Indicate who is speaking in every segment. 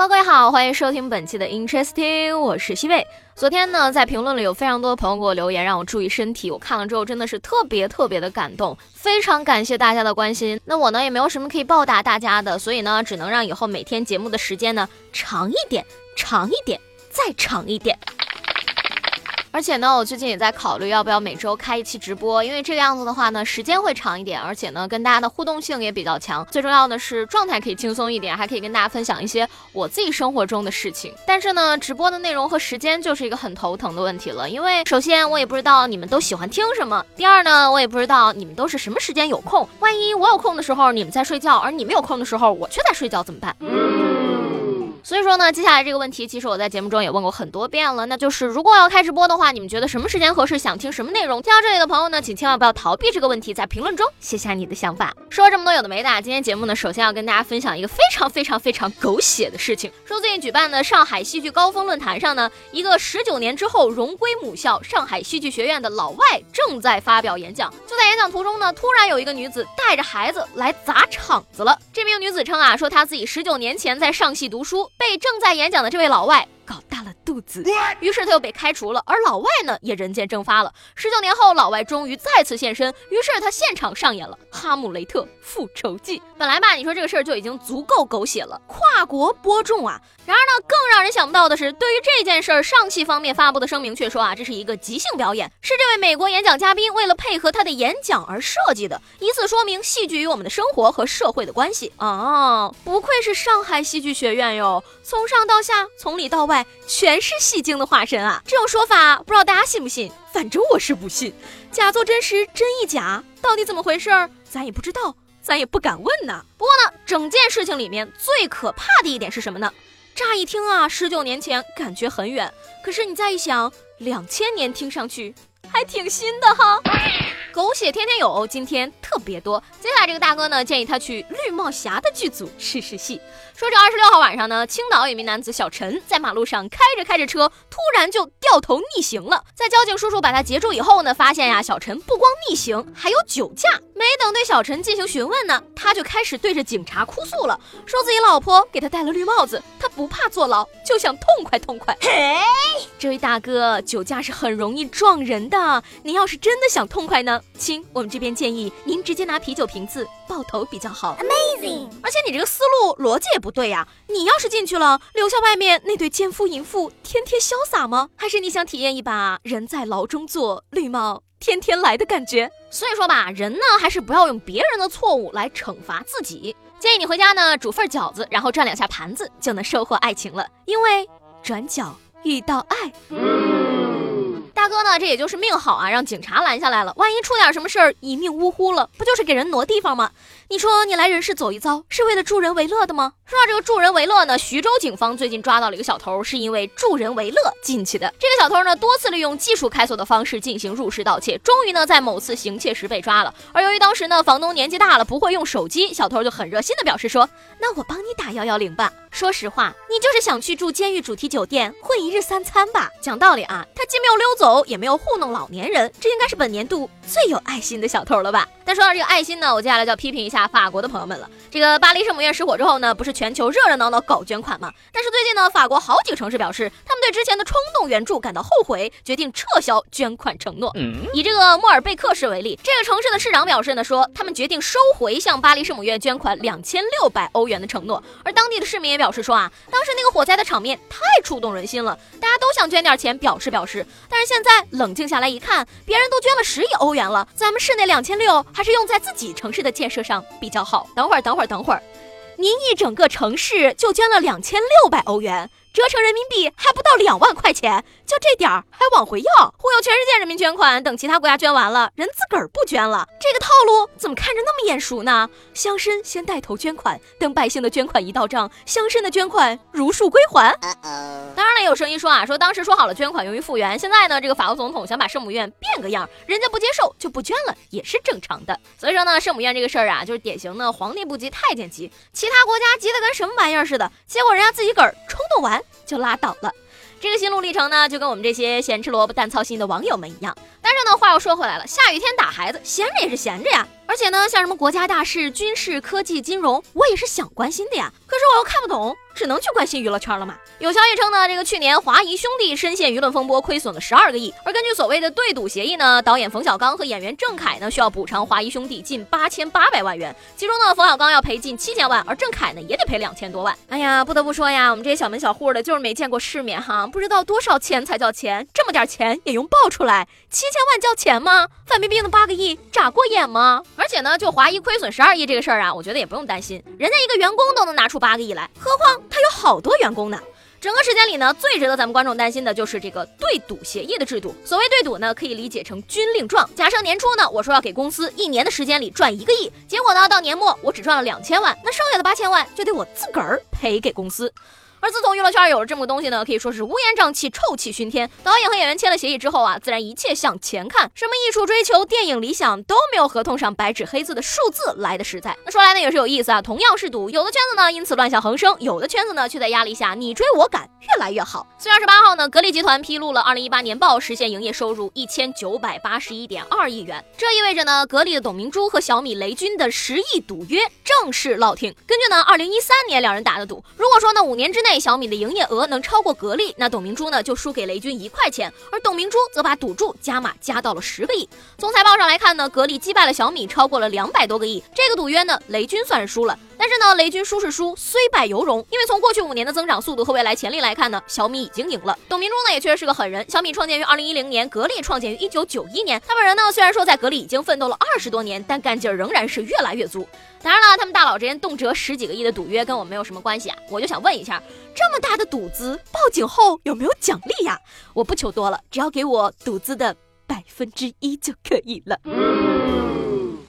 Speaker 1: Hello，各位好，欢迎收听本期的 Interesting，我是西贝。昨天呢，在评论里有非常多的朋友给我留言，让我注意身体。我看了之后真的是特别特别的感动，非常感谢大家的关心。那我呢也没有什么可以报答大家的，所以呢，只能让以后每天节目的时间呢长一点，长一点。再长一点，而且呢，我最近也在考虑要不要每周开一期直播，因为这个样子的话呢，时间会长一点，而且呢，跟大家的互动性也比较强。最重要的是状态可以轻松一点，还可以跟大家分享一些我自己生活中的事情。但是呢，直播的内容和时间就是一个很头疼的问题了，因为首先我也不知道你们都喜欢听什么，第二呢，我也不知道你们都是什么时间有空。万一我有空的时候你们在睡觉，而你们有空的时候我却在睡觉怎么办？所以说呢，接下来这个问题，其实我在节目中也问过很多遍了，那就是如果要开直播的话，你们觉得什么时间合适？想听什么内容？听到这里的朋友呢，请千万不要逃避这个问题，在评论中写下你的想法。说了这么多有的没的，今天节目呢，首先要跟大家分享一个非常非常非常狗血的事情。说最近举办的上海戏剧高峰论坛上呢，一个十九年之后荣归母校上海戏剧学院的老外正在发表演讲，就在演讲途中呢，突然有一个女子带着孩子来砸场子了。这名女子称啊，说她自己十九年前在上戏读书，被正在演讲的这位老外搞大了肚子，于是他又被开除了，而老外呢也人间蒸发了。十九年后，老外终于再次现身，于是他现场上演了《哈姆雷特复仇记》。本来吧，你说这个事儿就已经足够狗血了，跨国播种啊。然而呢，更让人想不到的是，对于这件事儿，上汽方面发布的声明却说啊，这是一个即兴表演，是这位美国演讲嘉宾为了配合他的演讲而设计的，以此说明戏剧与我们的生活和社会的关系啊。不愧是上海戏剧学院哟，从上到下，从里到外，全是戏精的化身啊！这种说法不知道大家信不信，反正我是不信。假作真时，真亦假，到底怎么回事儿，咱也不知道，咱也不敢问呢。不过呢，整件事情里面最可怕的一点是什么呢？乍一听啊，十九年前感觉很远，可是你再一想，两千年听上去还挺新的哈。狗血天天有，今天特别多。接下来这个大哥呢，建议他去绿帽侠的剧组试试戏。说这二十六号晚上呢，青岛有名男子小陈在马路上开着开着车，突然就掉头逆行了。在交警叔叔把他截住以后呢，发现呀，小陈不光逆行，还有酒驾。没等对小陈进行询问呢，他就开始对着警察哭诉了，说自己老婆给他戴了绿帽子，他不怕坐牢，就想痛快痛快。嘿，这位大哥，酒驾是很容易撞人的，您要是真的想痛快呢？亲，我们这边建议您直接拿啤酒瓶子爆头比较好。Amazing！而且你这个思路逻辑也不对呀。你要是进去了，留下外面那对奸夫淫妇天天潇洒吗？还是你想体验一把人在牢中坐，绿帽天天来的感觉？所以说吧，人呢还是不要用别人的错误来惩罚自己。建议你回家呢煮份饺子，然后转两下盘子，就能收获爱情了。因为转角遇到爱。大哥呢，这也就是命好啊，让警察拦下来了。万一出点什么事儿，一命呜呼了，不就是给人挪地方吗？你说你来人世走一遭，是为了助人为乐的吗？说到这个助人为乐呢，徐州警方最近抓到了一个小偷，是因为助人为乐进去的。这个小偷呢，多次利用技术开锁的方式进行入室盗窃，终于呢，在某次行窃时被抓了。而由于当时呢，房东年纪大了，不会用手机，小偷就很热心的表示说：“那我帮你打幺幺零吧。”说实话，你就是想去住监狱主题酒店混一日三餐吧？讲道理啊，他既没有溜走，也没有糊弄老年人，这应该是本年度最有爱心的小偷了吧？但说到这个爱心呢，我接下来就要批评一下法国的朋友们了。这个巴黎圣母院失火之后呢，不是全球热热闹闹搞捐款嘛？但是最近呢，法国好几个城市表示，他们对之前的冲动援助感到后悔，决定撤销捐款承诺。以这个莫尔贝克市为例，这个城市的市长表示呢，说他们决定收回向巴黎圣母院捐款两千六百欧元的承诺。而当地的市民也表示说啊，当时那个火灾的场面太触动人心了，大家都想捐点钱表示表示。但是现在冷静下来一看，别人都捐了十亿欧元了，咱们市内两千六还是用在自己城市的建设上比较好。等会儿，等会儿，等会儿，您一整个城市就捐了两千六百欧元。折成人民币还不到两万块钱，就这点儿还往回要，忽悠全世界人民捐款，等其他国家捐完了，人自个儿不捐了。这个套路怎么看着那么眼熟呢？乡绅先带头捐款，等百姓的捐款一到账，乡绅的捐款如数归还。当然了，有声音说啊，说当时说好了捐款用于复原，现在呢，这个法国总统想把圣母院变个样，人家不接受就不捐了，也是正常的。所以说呢，圣母院这个事儿啊，就是典型的皇帝不急太监急，其他国家急得跟什么玩意儿似的，结果人家自己个儿冲完就拉倒了。这个心路历程呢，就跟我们这些咸吃萝卜淡操心的网友们一样。但是呢，话又说回来了，下雨天打孩子，闲着也是闲着呀。而且呢，像什么国家大事、军事、科技、金融，我也是想关心的呀。可是我又看不懂，只能去关心娱乐圈了嘛。有消息称呢，这个去年华谊兄弟深陷舆论风波，亏损了十二个亿。而根据所谓的对赌协议呢，导演冯小刚和演员郑恺呢需要补偿华谊兄弟近八千八百万元，其中呢，冯小刚要赔近七千万，而郑恺呢也得赔两千多万。哎呀，不得不说呀，我们这些小门小户的，就是没见过世面哈，不知道多少钱才叫钱，这么点钱也用爆出来，七千万叫钱吗？范冰冰的八个亿眨过眼吗？而且呢，就华谊亏损十二亿这个事儿啊，我觉得也不用担心，人家一个员工都能拿出八个亿来，何况他有好多员工呢。整个时间里呢，最值得咱们观众担心的就是这个对赌协议的制度。所谓对赌呢，可以理解成军令状。假设年初呢，我说要给公司一年的时间里赚一个亿，结果呢，到年末我只赚了两千万，那剩下的八千万就得我自个儿赔给公司。而自从娱乐圈有了这么个东西呢，可以说是乌烟瘴气、臭气熏天。导演和演员签了协议之后啊，自然一切向前看，什么艺术追求、电影理想都没有合同上白纸黑字的数字来的实在。那说来呢也是有意思啊，同样是赌，有的圈子呢因此乱象横生，有的圈子呢却在压力下你追我赶，越来越好。四月二十八号呢，格力集团披露了二零一八年报，实现营业收入一千九百八十一点二亿元，这意味着呢，格力的董明珠和小米雷军的十亿赌约正式落听。根据呢二零一三年两人打的赌，如果说呢五年之内小米的营业额能超过格力，那董明珠呢就输给雷军一块钱，而董明珠则把赌注加码加到了十个亿。从财报上来看呢，格力击败了小米，超过了两百多个亿。这个赌约呢，雷军算是输了，是呢，雷军输是输，虽败犹荣。因为从过去五年的增长速度和未来潜力来看呢，小米已经赢了。董明珠呢也确实是个狠人，小米创建于二零一零年，格力创建于一九九一年。他本人呢虽然说在格力已经奋斗了二十多年，但干劲儿仍然是越来越足。当然了，他们大佬之间动辄十几个亿的赌约跟我没有什么关系啊。我就想问一下，这么大的赌资，报警后有没有奖励呀？我不求多了，只要给我赌资的百分之一就可以了。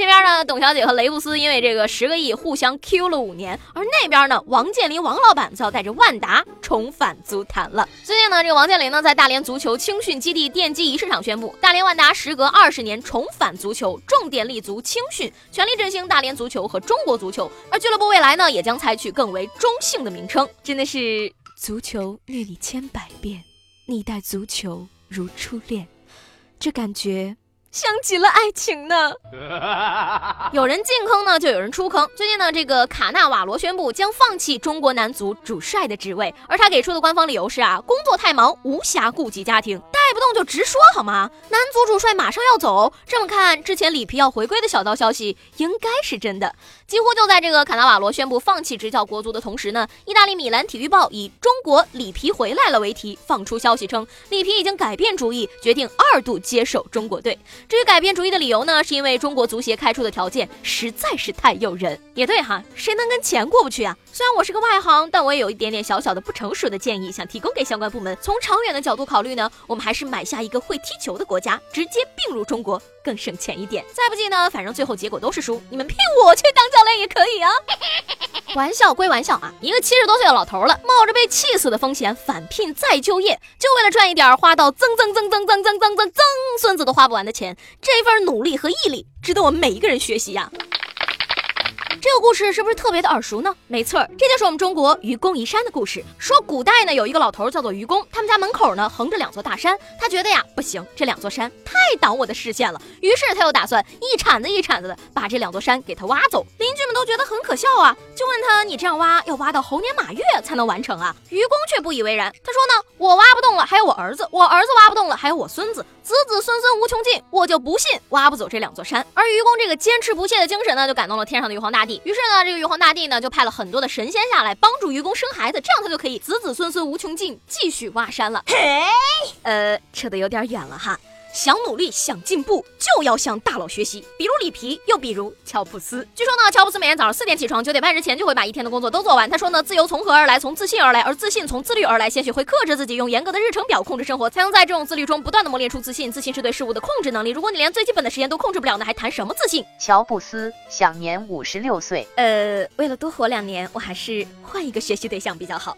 Speaker 1: 这边呢，董小姐和雷布斯因为这个十个亿互相 Q 了五年，而那边呢，王健林王老板则要带着万达重返足坛了。最近呢，这个王健林呢在大连足球青训基地奠基仪式上宣布，大连万达时隔二十年重返足球，重点立足青训，全力振兴大连足球和中国足球。而俱乐部未来呢，也将采取更为中性的名称。真的是足球虐你千百遍，你待足球如初恋，这感觉。像极了爱情呢，有人进坑呢，就有人出坑。最近呢，这个卡纳瓦罗宣布将放弃中国男足主帅的职位，而他给出的官方理由是啊，工作太忙，无暇顾及家庭。动就直说好吗？男足主帅马上要走，这么看，之前里皮要回归的小道消息应该是真的。几乎就在这个卡纳瓦罗宣布放弃执教国足的同时呢，意大利米兰体育报以“中国里皮回来了”为题放出消息称，里皮已经改变主意，决定二度接手中国队。至于改变主意的理由呢，是因为中国足协开出的条件实在是太诱人。也对哈，谁能跟钱过不去啊？虽然我是个外行，但我也有一点点小小的不成熟的建议，想提供给相关部门。从长远的角度考虑呢，我们还是买下一个会踢球的国家，直接并入中国更省钱一点。再不济呢，反正最后结果都是输，你们聘我去当教练也可以啊。玩笑归玩笑啊，一个七十多岁的老头了，冒着被气死的风险返聘再就业，就为了赚一点花到增增增增增增增增孙子都花不完的钱，这份努力和毅力值得我们每一个人学习呀。这个故事是不是特别的耳熟呢？没错，这就是我们中国愚公移山的故事。说古代呢，有一个老头叫做愚公，他们家门口呢横着两座大山，他觉得呀不行，这两座山太挡我的视线了，于是他又打算一铲子一铲子的把这两座山给他挖走。邻居们都觉得很可笑啊，就问他你这样挖要挖到猴年马月才能完成啊？愚公却不以为然，他说呢，我挖不动了，还有我儿子，我儿子挖不动了，还有我孙子，子子孙孙无穷尽，我就不信挖不走这两座山。而愚公这个坚持不懈的精神呢，就感动了天上的玉皇大帝。于是呢，这个玉皇大帝呢就派了很多的神仙下来帮助愚公生孩子，这样他就可以子子孙孙无穷尽，继续挖山了。嘿，呃，扯得有点远了哈。想努力、想进步，就要向大佬学习。比如里皮，又比如乔布斯。据说呢，乔布斯每天早上四点起床，九点半之前就会把一天的工作都做完。他说呢，自由从何而来？从自信而来，而自信从自律而来。先学会克制自己，用严格的日程表控制生活，才能在这种自律中不断的磨练出自信。自信是对事物的控制能力。如果你连最基本的时间都控制不了，那还谈什么自信？
Speaker 2: 乔布斯享年五十六岁。
Speaker 1: 呃，为了多活两年，我还是换一个学习对象比较好。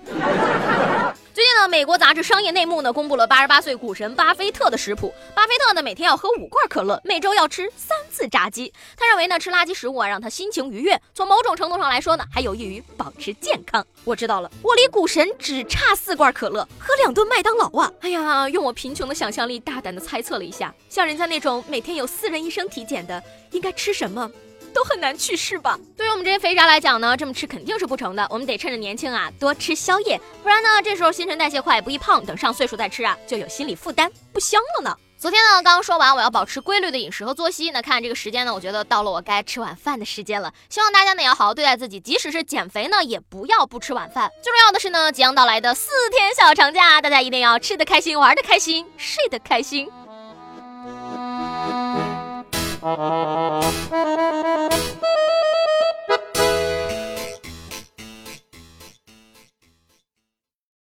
Speaker 1: 最近呢，美国杂志《商业内幕》呢公布了八十八岁股神巴菲特的食谱。巴菲特呢每天要喝五罐可乐，每周要吃三次炸鸡。他认为呢吃垃圾食物啊让他心情愉悦，从某种程度上来说呢还有益于保持健康。我知道了，我离股神只差四罐可乐，喝两顿麦当劳啊！哎呀，用我贫穷的想象力大胆的猜测了一下，像人家那种每天有私人医生体检的，应该吃什么？都很难去世吧？对于我们这些肥宅来讲呢，这么吃肯定是不成的。我们得趁着年轻啊，多吃宵夜，不然呢，这时候新陈代谢快，不易胖，等上岁数再吃啊，就有心理负担，不香了呢。昨天呢，刚刚说完我要保持规律的饮食和作息，那看这个时间呢，我觉得到了我该吃晚饭的时间了。希望大家呢要好好对待自己，即使是减肥呢，也不要不吃晚饭。最重要的是呢，即将到来的四天小长假，大家一定要吃得开心，玩得开心，睡得开心。